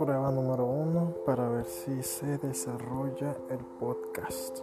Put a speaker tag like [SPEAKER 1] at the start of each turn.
[SPEAKER 1] prueba número uno para ver si se desarrolla el podcast.